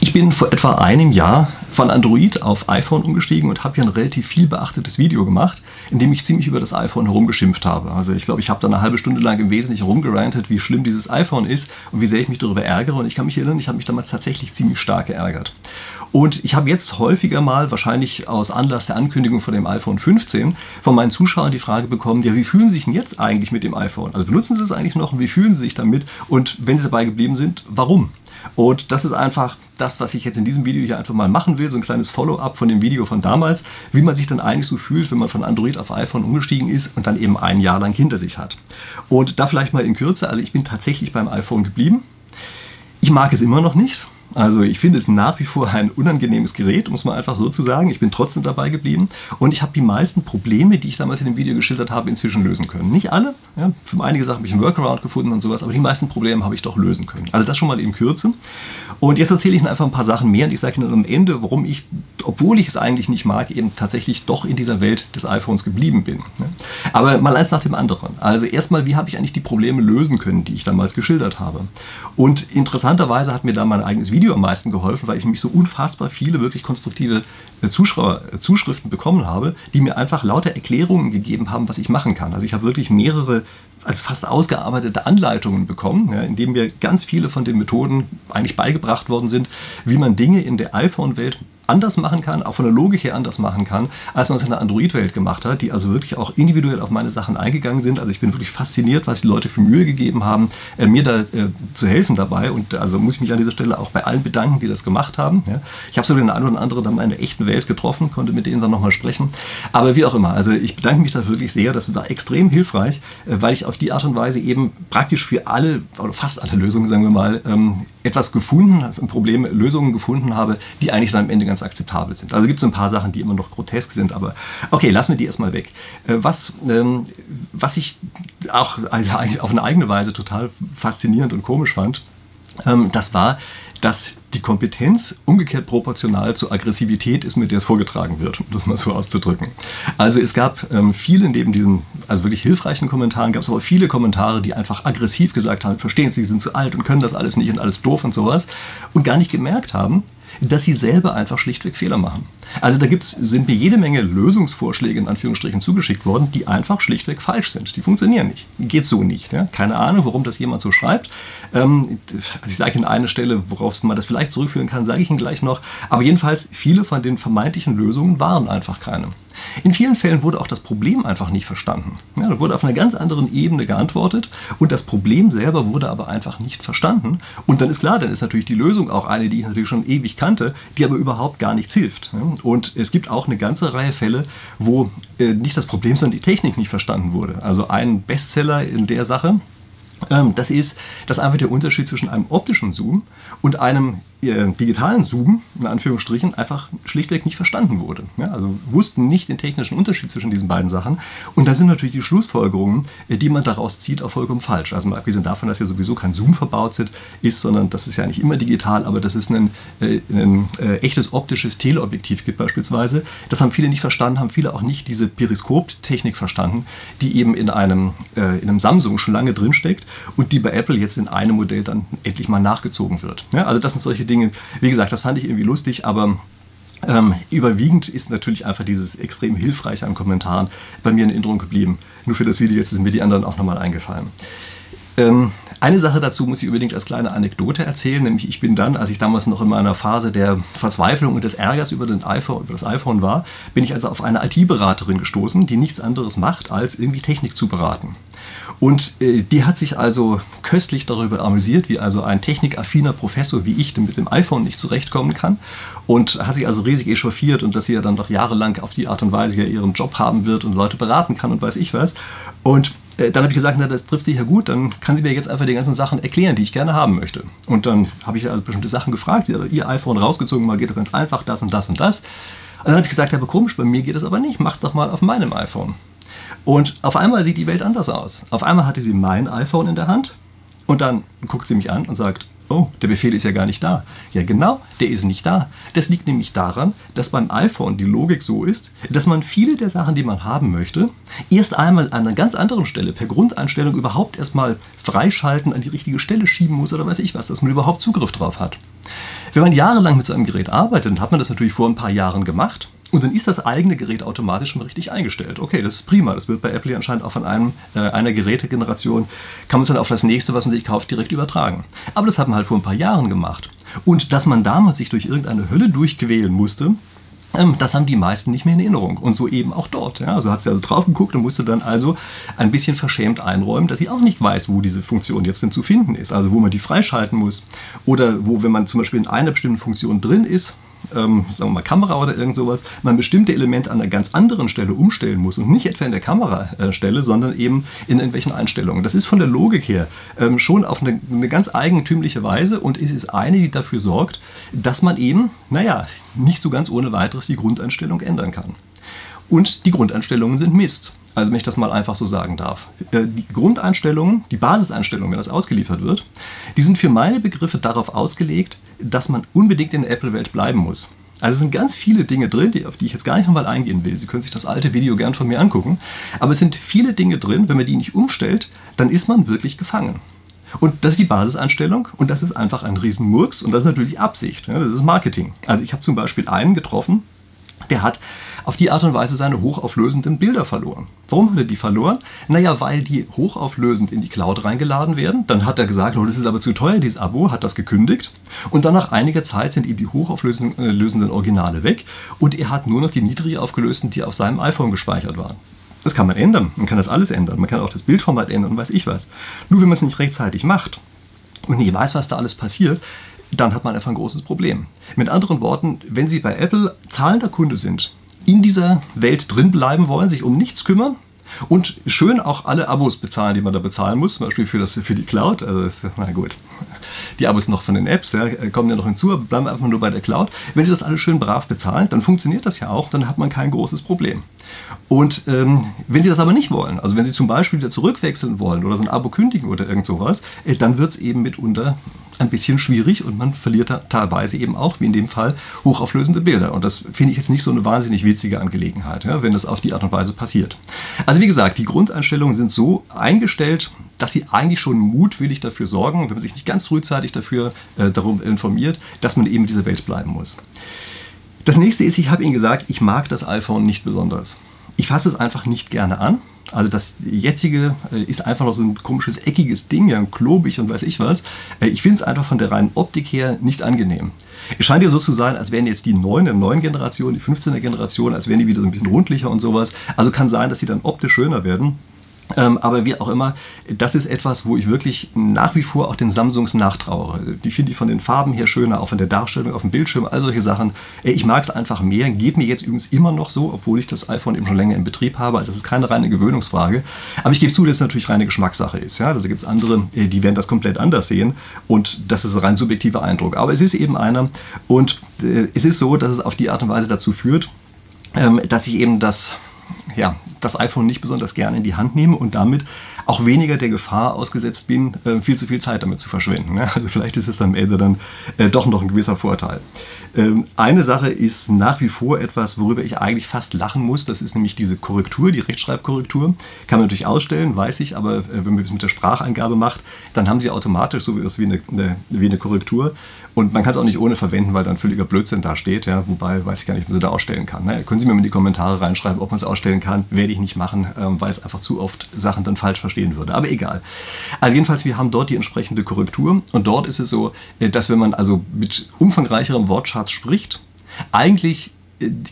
Ich bin vor etwa einem Jahr von Android auf iPhone umgestiegen und habe hier ein relativ viel beachtetes Video gemacht, in dem ich ziemlich über das iPhone herumgeschimpft habe. Also ich glaube, ich habe da eine halbe Stunde lang im Wesentlichen rumgerantet, wie schlimm dieses iPhone ist und wie sehr ich mich darüber ärgere. Und ich kann mich erinnern, ich habe mich damals tatsächlich ziemlich stark geärgert. Und ich habe jetzt häufiger mal, wahrscheinlich aus Anlass der Ankündigung von dem iPhone 15, von meinen Zuschauern die Frage bekommen, ja, wie fühlen Sie sich denn jetzt eigentlich mit dem iPhone? Also benutzen Sie das eigentlich noch und wie fühlen Sie sich damit? Und wenn Sie dabei geblieben sind, warum? Und das ist einfach das, was ich jetzt in diesem Video hier einfach mal machen will, so ein kleines Follow-up von dem Video von damals, wie man sich dann eigentlich so fühlt, wenn man von Android auf iPhone umgestiegen ist und dann eben ein Jahr lang hinter sich hat. Und da vielleicht mal in Kürze, also ich bin tatsächlich beim iPhone geblieben. Ich mag es immer noch nicht. Also ich finde es nach wie vor ein unangenehmes Gerät, muss man einfach so zu sagen. Ich bin trotzdem dabei geblieben und ich habe die meisten Probleme, die ich damals in dem Video geschildert habe, inzwischen lösen können. Nicht alle, ja, für einige Sachen habe ich einen Workaround gefunden und sowas, aber die meisten Probleme habe ich doch lösen können. Also das schon mal in Kürze. Und jetzt erzähle ich Ihnen einfach ein paar Sachen mehr und ich sage Ihnen am Ende, warum ich, obwohl ich es eigentlich nicht mag, eben tatsächlich doch in dieser Welt des iPhones geblieben bin. Aber mal eins nach dem anderen. Also erstmal, wie habe ich eigentlich die Probleme lösen können, die ich damals geschildert habe? Und interessanterweise hat mir da mein eigenes Video Video am meisten geholfen, weil ich nämlich so unfassbar viele wirklich konstruktive äh, Zuschauer, äh, Zuschriften bekommen habe, die mir einfach lauter Erklärungen gegeben haben, was ich machen kann. Also ich habe wirklich mehrere als fast ausgearbeitete Anleitungen bekommen, ja, in denen mir ganz viele von den Methoden eigentlich beigebracht worden sind, wie man Dinge in der iPhone-Welt anders machen kann, auch von der Logik her anders machen kann, als man es in der Android-Welt gemacht hat, die also wirklich auch individuell auf meine Sachen eingegangen sind. Also ich bin wirklich fasziniert, was die Leute für Mühe gegeben haben, äh, mir da äh, zu helfen dabei. Und also muss ich mich an dieser Stelle auch bei allen bedanken, die das gemacht haben. Ja. Ich habe so den einen oder anderen dann mal in der echten Welt getroffen, konnte mit denen dann nochmal sprechen. Aber wie auch immer, also ich bedanke mich da wirklich sehr. Das war extrem hilfreich, äh, weil ich auf die Art und Weise eben praktisch für alle oder fast alle Lösungen, sagen wir mal, ähm, etwas gefunden, ein Problem, Lösungen gefunden habe, die eigentlich dann am Ende ganz ganz akzeptabel sind. Also gibt es ein paar Sachen, die immer noch grotesk sind, aber okay, lassen wir die erstmal weg. Äh, was, ähm, was ich auch also auf eine eigene Weise total faszinierend und komisch fand, ähm, das war, dass die Kompetenz umgekehrt proportional zur Aggressivität ist, mit der es vorgetragen wird, um das mal so auszudrücken. Also es gab ähm, viele neben diesen, also wirklich hilfreichen Kommentaren, gab es aber viele Kommentare, die einfach aggressiv gesagt haben, verstehen Sie, Sie sind zu alt und können das alles nicht und alles doof und sowas und gar nicht gemerkt haben, dass sie selber einfach schlichtweg Fehler machen. Also da gibt's, sind mir jede Menge Lösungsvorschläge in Anführungsstrichen zugeschickt worden, die einfach schlichtweg falsch sind. Die funktionieren nicht. Geht so nicht. Ja? Keine Ahnung, warum das jemand so schreibt. Ähm, also ich sage Ihnen eine Stelle, worauf man das vielleicht zurückführen kann, sage ich Ihnen gleich noch. Aber jedenfalls, viele von den vermeintlichen Lösungen waren einfach keine. In vielen Fällen wurde auch das Problem einfach nicht verstanden. Ja, da wurde auf einer ganz anderen Ebene geantwortet und das Problem selber wurde aber einfach nicht verstanden. Und dann ist klar, dann ist natürlich die Lösung auch eine, die ich natürlich schon ewig kannte, die aber überhaupt gar nichts hilft. Und es gibt auch eine ganze Reihe Fälle, wo äh, nicht das Problem, sondern die Technik nicht verstanden wurde. Also ein Bestseller in der Sache, ähm, das ist, dass einfach der Unterschied zwischen einem optischen Zoom und einem digitalen Zoom, in Anführungsstrichen, einfach schlichtweg nicht verstanden wurde. Ja, also wussten nicht den technischen Unterschied zwischen diesen beiden Sachen. Und da sind natürlich die Schlussfolgerungen, äh, die man daraus zieht, auch vollkommen falsch. Also mal abgesehen davon, dass ja sowieso kein Zoom verbaut ist, sondern das ist ja nicht immer digital, aber dass es ein, äh, ein äh, echtes optisches Teleobjektiv gibt beispielsweise. Das haben viele nicht verstanden, haben viele auch nicht diese Periskop-Technik verstanden, die eben in einem, in einem Samsung schon lange drinsteckt und die bei Apple jetzt in einem Modell dann endlich mal nachgezogen wird. Ja, also das sind solche Dinge, wie gesagt, das fand ich irgendwie lustig, aber ähm, überwiegend ist natürlich einfach dieses extrem hilfreiche an Kommentaren bei mir in Erinnerung geblieben. Nur für das Video jetzt sind mir die anderen auch nochmal eingefallen. Ähm, eine Sache dazu muss ich unbedingt als kleine Anekdote erzählen, nämlich ich bin dann, als ich damals noch in meiner Phase der Verzweiflung und des Ärgers über, den iPhone, über das iPhone war, bin ich also auf eine IT-Beraterin gestoßen, die nichts anderes macht, als irgendwie Technik zu beraten. Und äh, die hat sich also köstlich darüber amüsiert, wie also ein technikaffiner Professor wie ich mit dem iPhone nicht zurechtkommen kann. Und hat sich also riesig echauffiert und dass sie ja dann doch jahrelang auf die Art und Weise ja ihren Job haben wird und Leute beraten kann und weiß ich was. Und äh, dann habe ich gesagt, na, das trifft sich ja gut, dann kann sie mir jetzt einfach die ganzen Sachen erklären, die ich gerne haben möchte. Und dann habe ich also bestimmte Sachen gefragt, sie hat ihr iPhone rausgezogen, mal geht doch ganz einfach, das und das und das. Und dann habe ich gesagt, aber komisch, bei mir geht das aber nicht, mach's doch mal auf meinem iPhone. Und auf einmal sieht die Welt anders aus. Auf einmal hatte sie mein iPhone in der Hand und dann guckt sie mich an und sagt, oh, der Befehl ist ja gar nicht da. Ja genau, der ist nicht da. Das liegt nämlich daran, dass beim iPhone die Logik so ist, dass man viele der Sachen, die man haben möchte, erst einmal an einer ganz anderen Stelle per Grundeinstellung überhaupt erstmal freischalten, an die richtige Stelle schieben muss oder weiß ich was, dass man überhaupt Zugriff drauf hat. Wenn man jahrelang mit so einem Gerät arbeitet, dann hat man das natürlich vor ein paar Jahren gemacht. Und dann ist das eigene Gerät automatisch schon richtig eingestellt. Okay, das ist prima. Das wird bei Apple anscheinend auch von einem, äh, einer Gerätegeneration, kann man es dann auf das nächste, was man sich kauft, direkt übertragen. Aber das hat man halt vor ein paar Jahren gemacht. Und dass man damals sich durch irgendeine Hölle durchquälen musste, ähm, das haben die meisten nicht mehr in Erinnerung. Und so eben auch dort. Ja. Also hat sie also drauf geguckt und musste dann also ein bisschen verschämt einräumen, dass sie auch nicht weiß, wo diese Funktion jetzt denn zu finden ist. Also wo man die freischalten muss. Oder wo, wenn man zum Beispiel in einer bestimmten Funktion drin ist, ähm, sagen wir mal Kamera oder irgend sowas, man bestimmte Elemente an einer ganz anderen Stelle umstellen muss und nicht etwa in der Kamerastelle, sondern eben in irgendwelchen Einstellungen. Das ist von der Logik her ähm, schon auf eine, eine ganz eigentümliche Weise und es ist eine, die dafür sorgt, dass man eben, naja, nicht so ganz ohne weiteres die Grundeinstellung ändern kann. Und die Grundeinstellungen sind Mist. Also wenn ich das mal einfach so sagen darf. Äh, die Grundeinstellungen, die Basiseinstellungen, wenn das ausgeliefert wird, die sind für meine Begriffe darauf ausgelegt, dass man unbedingt in der Apple-Welt bleiben muss. Also es sind ganz viele Dinge drin, auf die ich jetzt gar nicht nochmal eingehen will. Sie können sich das alte Video gern von mir angucken. Aber es sind viele Dinge drin, wenn man die nicht umstellt, dann ist man wirklich gefangen. Und das ist die Basiseinstellung und das ist einfach ein Riesenmurks und das ist natürlich Absicht. Das ist Marketing. Also ich habe zum Beispiel einen getroffen, der hat auf die Art und Weise seine hochauflösenden Bilder verloren. Warum hat er die verloren? Naja, weil die hochauflösend in die Cloud reingeladen werden. Dann hat er gesagt, oh, das ist aber zu teuer, dieses Abo, hat das gekündigt. Und dann nach einiger Zeit sind ihm die hochauflösenden Originale weg und er hat nur noch die niedrig aufgelösten, die auf seinem iPhone gespeichert waren. Das kann man ändern. Man kann das alles ändern. Man kann auch das Bildformat ändern und weiß ich was. Nur wenn man es nicht rechtzeitig macht und nicht weiß, was da alles passiert, dann hat man einfach ein großes Problem. Mit anderen Worten, wenn Sie bei Apple zahlender Kunde sind, in dieser Welt drin bleiben wollen, sich um nichts kümmern und schön auch alle Abos bezahlen, die man da bezahlen muss, zum Beispiel für, das, für die Cloud. Also das, na gut, die Abos noch von den Apps ja, kommen ja noch hinzu, aber bleiben einfach nur bei der Cloud. Wenn Sie das alles schön brav bezahlen, dann funktioniert das ja auch, dann hat man kein großes Problem. Und ähm, wenn Sie das aber nicht wollen, also wenn Sie zum Beispiel wieder zurückwechseln wollen oder so ein Abo kündigen oder irgend sowas, äh, dann wird es eben mitunter ein bisschen schwierig und man verliert da teilweise eben auch, wie in dem Fall, hochauflösende Bilder. Und das finde ich jetzt nicht so eine wahnsinnig witzige Angelegenheit, ja, wenn das auf die Art und Weise passiert. Also wie gesagt, die Grundeinstellungen sind so eingestellt, dass sie eigentlich schon mutwillig dafür sorgen, wenn man sich nicht ganz frühzeitig dafür äh, darum informiert, dass man eben in dieser Welt bleiben muss. Das nächste ist, ich habe Ihnen gesagt, ich mag das iPhone nicht besonders. Ich fasse es einfach nicht gerne an. Also das jetzige äh, ist einfach noch so ein komisches eckiges Ding, ja, klobig und weiß ich was. Äh, ich finde es einfach von der reinen Optik her nicht angenehm. Es scheint ja so zu sein, als wären jetzt die neuen, neuen Generation, die 15er Generation, als wären die wieder so ein bisschen rundlicher und sowas. Also kann sein, dass sie dann optisch schöner werden. Ähm, aber wie auch immer, das ist etwas, wo ich wirklich nach wie vor auch den Samsungs nachtrauere. Die finde ich von den Farben her schöner, auch von der Darstellung auf dem Bildschirm, all solche Sachen. Ich mag es einfach mehr. Geht mir jetzt übrigens immer noch so, obwohl ich das iPhone eben schon länger in Betrieb habe. Also das ist keine reine Gewöhnungsfrage. Aber ich gebe zu, dass es natürlich reine Geschmackssache ist. Ja? Also da gibt es andere, äh, die werden das komplett anders sehen. Und das ist ein rein subjektiver Eindruck. Aber es ist eben einer. Und äh, es ist so, dass es auf die Art und Weise dazu führt, ähm, dass ich eben das ja, das iPhone nicht besonders gerne in die Hand nehme und damit auch weniger der Gefahr ausgesetzt bin, äh, viel zu viel Zeit damit zu verschwenden. Ne? Also vielleicht ist es am Ende dann äh, doch noch ein gewisser Vorteil. Ähm, eine Sache ist nach wie vor etwas, worüber ich eigentlich fast lachen muss. Das ist nämlich diese Korrektur, die Rechtschreibkorrektur. Kann man natürlich ausstellen, weiß ich, aber äh, wenn man es mit der Spracheingabe macht, dann haben sie automatisch so etwas wie eine, eine, wie eine Korrektur. Und man kann es auch nicht ohne verwenden, weil dann völliger Blödsinn da steht. Ja? Wobei weiß ich gar nicht, ob man sie da ausstellen kann. Ne? Können Sie mir mal in die Kommentare reinschreiben, ob man es ausstellen kann. Werde ich nicht machen, ähm, weil es einfach zu oft Sachen dann falsch verstehen würde. Aber egal. Also jedenfalls, wir haben dort die entsprechende Korrektur. Und dort ist es so, äh, dass wenn man also mit umfangreicherem Wortschatz spricht, eigentlich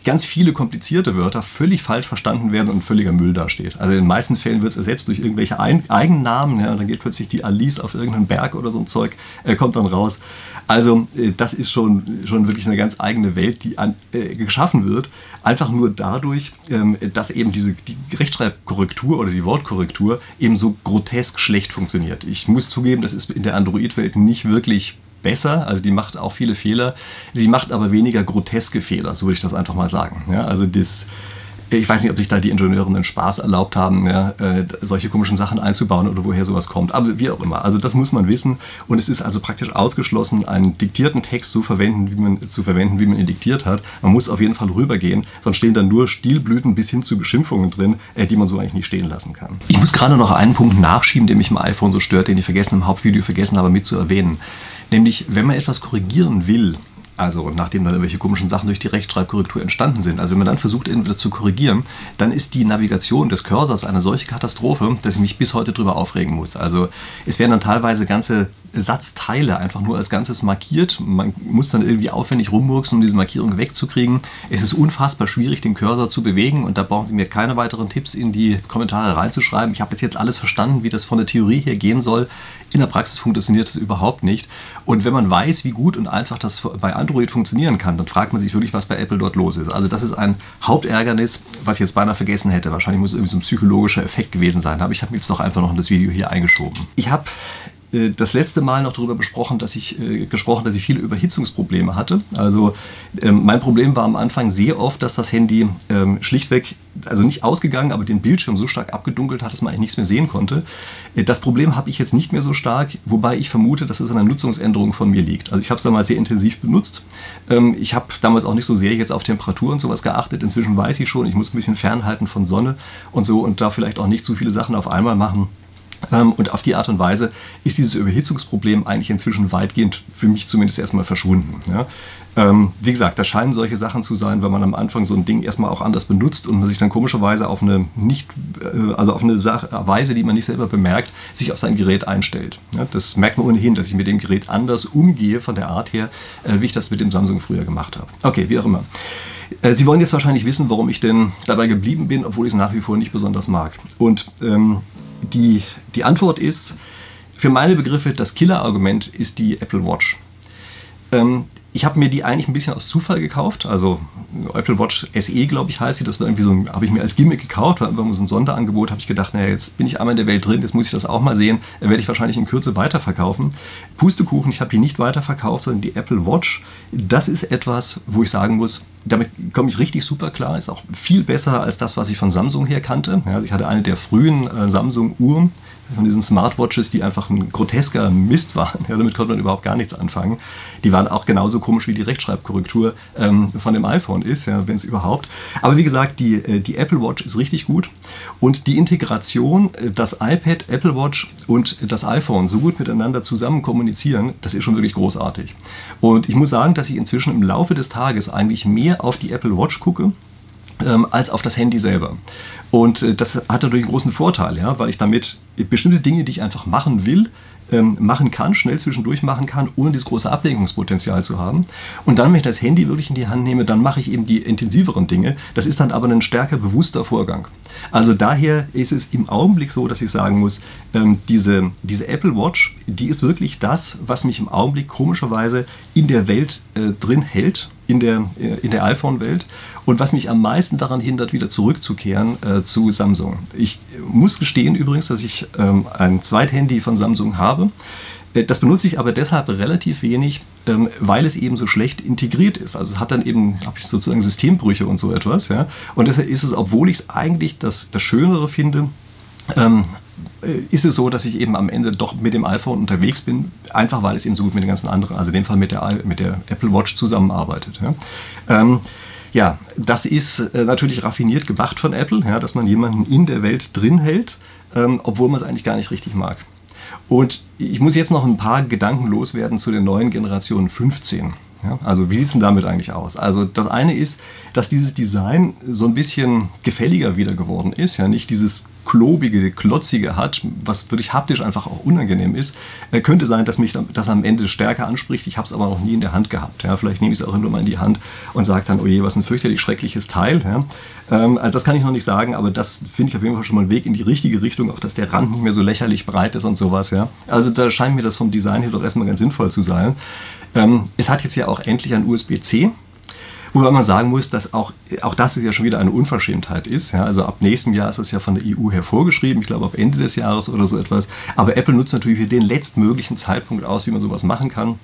ganz viele komplizierte Wörter völlig falsch verstanden werden und völliger Müll dasteht. Also in den meisten Fällen wird es ersetzt durch irgendwelche Eigennamen. Ja, dann geht plötzlich die Alice auf irgendeinen Berg oder so ein Zeug, äh, kommt dann raus. Also äh, das ist schon, schon wirklich eine ganz eigene Welt, die an, äh, geschaffen wird. Einfach nur dadurch, ähm, dass eben diese die Rechtschreibkorrektur oder die Wortkorrektur eben so grotesk schlecht funktioniert. Ich muss zugeben, das ist in der Android-Welt nicht wirklich besser, also die macht auch viele Fehler. Sie macht aber weniger groteske Fehler, so würde ich das einfach mal sagen. Ja, also das, ich weiß nicht, ob sich da die Ingenieure einen Spaß erlaubt haben, ja, äh, solche komischen Sachen einzubauen oder woher sowas kommt. Aber wie auch immer. Also das muss man wissen. Und es ist also praktisch ausgeschlossen, einen diktierten Text zu verwenden, wie man, zu verwenden, wie man ihn diktiert hat. Man muss auf jeden Fall rübergehen, sonst stehen dann nur Stilblüten bis hin zu Beschimpfungen drin, äh, die man so eigentlich nicht stehen lassen kann. Ich muss gerade noch einen Punkt nachschieben, der mich im iPhone so stört, den ich vergessen im Hauptvideo vergessen habe mit zu erwähnen. Nämlich, wenn man etwas korrigieren will, also nachdem dann irgendwelche komischen Sachen durch die Rechtschreibkorrektur entstanden sind. Also wenn man dann versucht, irgendwas zu korrigieren, dann ist die Navigation des Cursors eine solche Katastrophe, dass ich mich bis heute drüber aufregen muss. Also es werden dann teilweise ganze Satzteile einfach nur als Ganzes markiert. Man muss dann irgendwie aufwendig rummurksen, um diese Markierung wegzukriegen. Es ist unfassbar schwierig, den Cursor zu bewegen und da brauchen Sie mir keine weiteren Tipps in die Kommentare reinzuschreiben. Ich habe jetzt, jetzt alles verstanden, wie das von der Theorie her gehen soll. In der Praxis funktioniert das überhaupt nicht. Und wenn man weiß, wie gut und einfach das bei Android funktionieren kann, dann fragt man sich wirklich, was bei Apple dort los ist. Also das ist ein Hauptärgernis, was ich jetzt beinahe vergessen hätte. Wahrscheinlich muss es irgendwie so ein psychologischer Effekt gewesen sein. Aber ich habe jetzt doch einfach noch in das Video hier eingeschoben. Ich habe das letzte Mal noch darüber besprochen, dass ich äh, gesprochen, dass ich viele Überhitzungsprobleme hatte. Also ähm, mein Problem war am Anfang sehr oft, dass das Handy ähm, schlichtweg, also nicht ausgegangen, aber den Bildschirm so stark abgedunkelt hat, dass man eigentlich nichts mehr sehen konnte. Äh, das Problem habe ich jetzt nicht mehr so stark, wobei ich vermute, dass es an einer Nutzungsänderung von mir liegt. Also ich habe es damals sehr intensiv benutzt. Ähm, ich habe damals auch nicht so sehr jetzt auf Temperatur und sowas geachtet. Inzwischen weiß ich schon, ich muss ein bisschen fernhalten von Sonne und so und da vielleicht auch nicht zu viele Sachen auf einmal machen. Ähm, und auf die Art und Weise ist dieses Überhitzungsproblem eigentlich inzwischen weitgehend für mich zumindest erstmal verschwunden. Ähm, wie gesagt, das scheinen solche Sachen zu sein, wenn man am Anfang so ein Ding erstmal auch anders benutzt und man sich dann komischerweise auf eine nicht, äh, also auf eine Weise, die man nicht selber bemerkt, sich auf sein Gerät einstellt. Das merkt man ohnehin, dass ich mit dem Gerät anders umgehe von der Art her, äh, wie ich das mit dem Samsung früher gemacht habe. Okay, wie auch immer. Äh, Sie wollen jetzt wahrscheinlich wissen, warum ich denn dabei geblieben bin, obwohl ich es nach wie vor nicht besonders mag. Und ähm, die, die Antwort ist, für meine Begriffe, das Killer-Argument ist die Apple Watch. Ähm, ich habe mir die eigentlich ein bisschen aus Zufall gekauft. Also Apple Watch SE, glaube ich, heißt sie. Das war irgendwie so, habe ich mir als Gimmick gekauft, war einfach so ein Sonderangebot. Habe ich gedacht, naja, jetzt bin ich einmal in der Welt drin, jetzt muss ich das auch mal sehen. Werde ich wahrscheinlich in Kürze weiterverkaufen. Pustekuchen, ich habe die nicht weiterverkauft, sondern die Apple Watch. Das ist etwas, wo ich sagen muss, damit komme ich richtig super klar. Ist auch viel besser als das, was ich von Samsung her kannte. Ja, ich hatte eine der frühen äh, Samsung-Uhren von diesen Smartwatches, die einfach ein grotesker Mist waren. Ja, damit konnte man überhaupt gar nichts anfangen. Die waren auch genauso komisch wie die Rechtschreibkorrektur ähm, von dem iPhone ist, ja, wenn es überhaupt. Aber wie gesagt, die, äh, die Apple Watch ist richtig gut und die Integration, äh, das iPad, Apple Watch und das iPhone so gut miteinander zusammen kommunizieren, das ist schon wirklich großartig. Und ich muss sagen, dass ich inzwischen im Laufe des Tages eigentlich mehr auf die Apple Watch gucke ähm, als auf das Handy selber. Und äh, das hat natürlich einen großen Vorteil, ja, weil ich damit bestimmte Dinge, die ich einfach machen will, ähm, machen kann, schnell zwischendurch machen kann, ohne dieses große Ablenkungspotenzial zu haben. Und dann, wenn ich das Handy wirklich in die Hand nehme, dann mache ich eben die intensiveren Dinge. Das ist dann aber ein stärker bewusster Vorgang. Also daher ist es im Augenblick so, dass ich sagen muss, ähm, diese, diese Apple Watch, die ist wirklich das, was mich im Augenblick komischerweise in der Welt äh, drin hält in der, äh, in der iPhone-Welt und was mich am meisten daran hindert, wieder zurückzukehren äh, zu Samsung. Ich muss gestehen übrigens, dass ich ähm, ein Zweithandy von Samsung habe. Äh, das benutze ich aber deshalb relativ wenig, ähm, weil es eben so schlecht integriert ist. Also es hat dann eben, habe ich sozusagen Systembrüche und so etwas. Ja? Und deshalb ist es, obwohl ich es eigentlich das, das Schönere finde, ähm, äh, ist es so, dass ich eben am Ende doch mit dem iPhone unterwegs bin, einfach weil es eben so gut mit den ganzen anderen, also in dem Fall mit der, mit der Apple Watch zusammenarbeitet. Ja, ähm, ja das ist äh, natürlich raffiniert gemacht von Apple, ja, dass man jemanden in der Welt drin hält, ähm, obwohl man es eigentlich gar nicht richtig mag. Und ich muss jetzt noch ein paar Gedanken loswerden zu der neuen Generation 15. Ja, also wie sieht es denn damit eigentlich aus? Also das eine ist, dass dieses Design so ein bisschen gefälliger wieder geworden ist. Ja, nicht dieses klobige, klotzige hat, was wirklich haptisch einfach auch unangenehm ist. Äh, könnte sein, dass mich das am Ende stärker anspricht. Ich habe es aber noch nie in der Hand gehabt. Ja, vielleicht nehme ich es auch nur mal in die Hand und sage dann, oh je, was ein fürchterlich schreckliches Teil. Ja. Ähm, also das kann ich noch nicht sagen, aber das finde ich auf jeden Fall schon mal einen Weg in die richtige Richtung, auch dass der Rand nicht mehr so lächerlich breit ist und sowas. Ja. Also da scheint mir das vom Design her doch erstmal ganz sinnvoll zu sein. Ähm, es hat jetzt ja auch endlich ein USB-C. Wobei man sagen muss, dass auch, auch das ja schon wieder eine Unverschämtheit ist. Ja, also ab nächstem Jahr ist das ja von der EU hervorgeschrieben, ich glaube ab Ende des Jahres oder so etwas. Aber Apple nutzt natürlich den letztmöglichen Zeitpunkt aus, wie man sowas machen kann.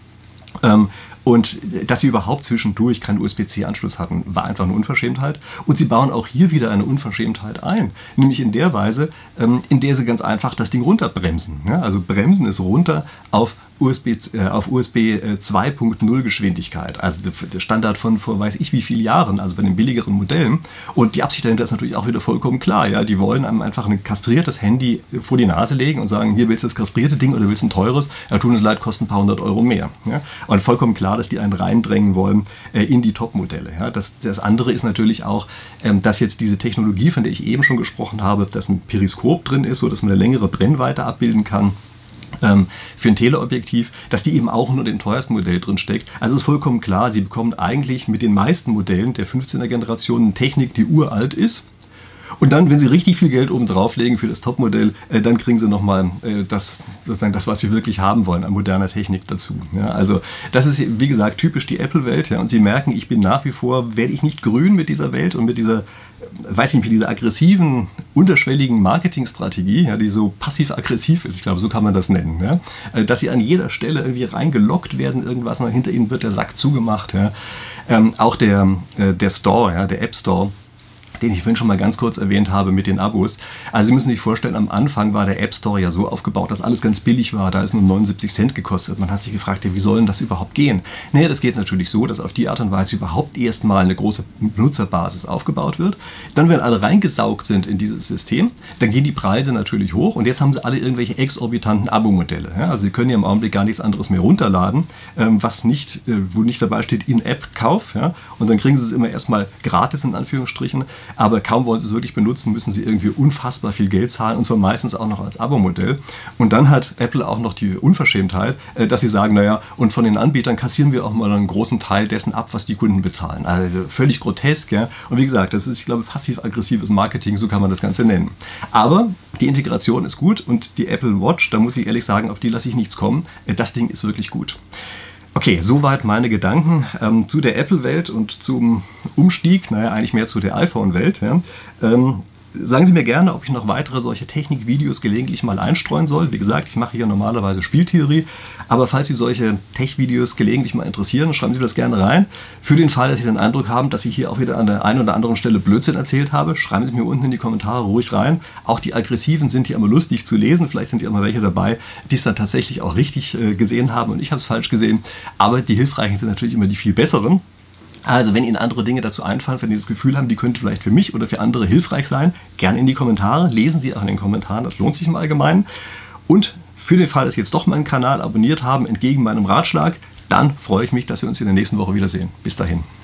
Ähm, Und dass sie überhaupt zwischendurch keinen USB-C-Anschluss hatten, war einfach eine Unverschämtheit. Und sie bauen auch hier wieder eine Unverschämtheit ein. Nämlich in der Weise, ähm, in der sie ganz einfach das Ding runterbremsen. Also bremsen es runter auf USB, äh, auf USB 2.0 äh, Geschwindigkeit. Also der Standard von vor weiß ich wie vielen Jahren, also bei den billigeren Modellen. Und die Absicht dahinter ist natürlich auch wieder vollkommen klar. Ja? Die wollen einem einfach ein kastriertes Handy vor die Nase legen und sagen, hier willst du das kastrierte Ding oder willst du ein teures? Ja, tun uns leid, kostet ein paar hundert Euro mehr. Und vollkommen klar, dass die einen reindrängen wollen äh, in die Top-Modelle. Ja? Das, das andere ist natürlich auch, ähm, dass jetzt diese Technologie, von der ich eben schon gesprochen habe, dass ein Periskop drin ist, sodass man eine längere Brennweite abbilden kann ähm, für ein Teleobjektiv, dass die eben auch nur dem teuersten Modell drin steckt. Also ist vollkommen klar, Sie bekommen eigentlich mit den meisten Modellen der 15er Generation eine Technik, die uralt ist. Und dann, wenn Sie richtig viel Geld oben drauflegen für das Topmodell, äh, dann kriegen Sie nochmal äh, das, sozusagen das, was Sie wirklich haben wollen, an moderner Technik dazu. Ja, also das ist, wie gesagt, typisch die Apple-Welt. Ja, und Sie merken, ich bin nach wie vor, werde ich nicht grün mit dieser Welt und mit dieser weiß nicht, mit dieser aggressiven, unterschwelligen Marketingstrategie, ja, die so passiv-aggressiv ist, ich glaube, so kann man das nennen, ja, äh, dass sie an jeder Stelle irgendwie reingelockt werden, irgendwas, und hinter ihnen wird der Sack zugemacht. Ja. Ähm, auch der, äh, der Store, ja, der App Store, den ich vorhin schon mal ganz kurz erwähnt habe mit den Abos. Also Sie müssen sich vorstellen, am Anfang war der App Store ja so aufgebaut, dass alles ganz billig war. Da ist nur 79 Cent gekostet. Man hat sich gefragt, ja, wie soll denn das überhaupt gehen? Naja, das geht natürlich so, dass auf die Art und Weise überhaupt erstmal eine große Benutzerbasis aufgebaut wird. Dann, wenn alle reingesaugt sind in dieses System, dann gehen die Preise natürlich hoch und jetzt haben sie alle irgendwelche exorbitanten Abo-Modelle. Ja, also Sie können ja im Augenblick gar nichts anderes mehr runterladen, ähm, was nicht, äh, wo nicht dabei steht In-App-Kauf. Ja, und dann kriegen Sie es immer erstmal gratis in Anführungsstrichen aber kaum wollen sie es wirklich benutzen, müssen sie irgendwie unfassbar viel Geld zahlen und zwar meistens auch noch als Abo-Modell. Und dann hat Apple auch noch die Unverschämtheit, äh, dass sie sagen, naja, und von den Anbietern kassieren wir auch mal einen großen Teil dessen ab, was die Kunden bezahlen. Also völlig grotesk, ja. Und wie gesagt, das ist, ich glaube, passiv-aggressives Marketing, so kann man das Ganze nennen. Aber die Integration ist gut und die Apple Watch, da muss ich ehrlich sagen, auf die lasse ich nichts kommen. Äh, das Ding ist wirklich gut. Okay, soweit meine Gedanken ähm, zu der Apple-Welt und zum Umstieg, naja, eigentlich mehr zu der iPhone-Welt. Ja. Ähm, Sagen Sie mir gerne, ob ich noch weitere solche Technikvideos gelegentlich mal einstreuen soll. Wie gesagt, ich mache hier normalerweise Spieltheorie, aber falls Sie solche Tech-Videos gelegentlich mal interessieren, schreiben Sie das gerne rein. Für den Fall, dass Sie den Eindruck haben, dass ich hier auch wieder an der einen oder anderen Stelle Blödsinn erzählt habe, schreiben Sie mir unten in die Kommentare ruhig rein. Auch die aggressiven sind hier immer lustig zu lesen. Vielleicht sind hier immer welche dabei, die es dann tatsächlich auch richtig äh, gesehen haben und ich habe es falsch gesehen. Aber die hilfreichen sind natürlich immer die viel besseren. Also, wenn Ihnen andere Dinge dazu einfallen, wenn Sie das Gefühl haben, die könnte vielleicht für mich oder für andere hilfreich sein, gerne in die Kommentare. Lesen Sie auch in den Kommentaren, das lohnt sich im Allgemeinen. Und für den Fall, dass Sie jetzt doch meinen Kanal abonniert haben, entgegen meinem Ratschlag, dann freue ich mich, dass wir uns in der nächsten Woche wiedersehen. Bis dahin.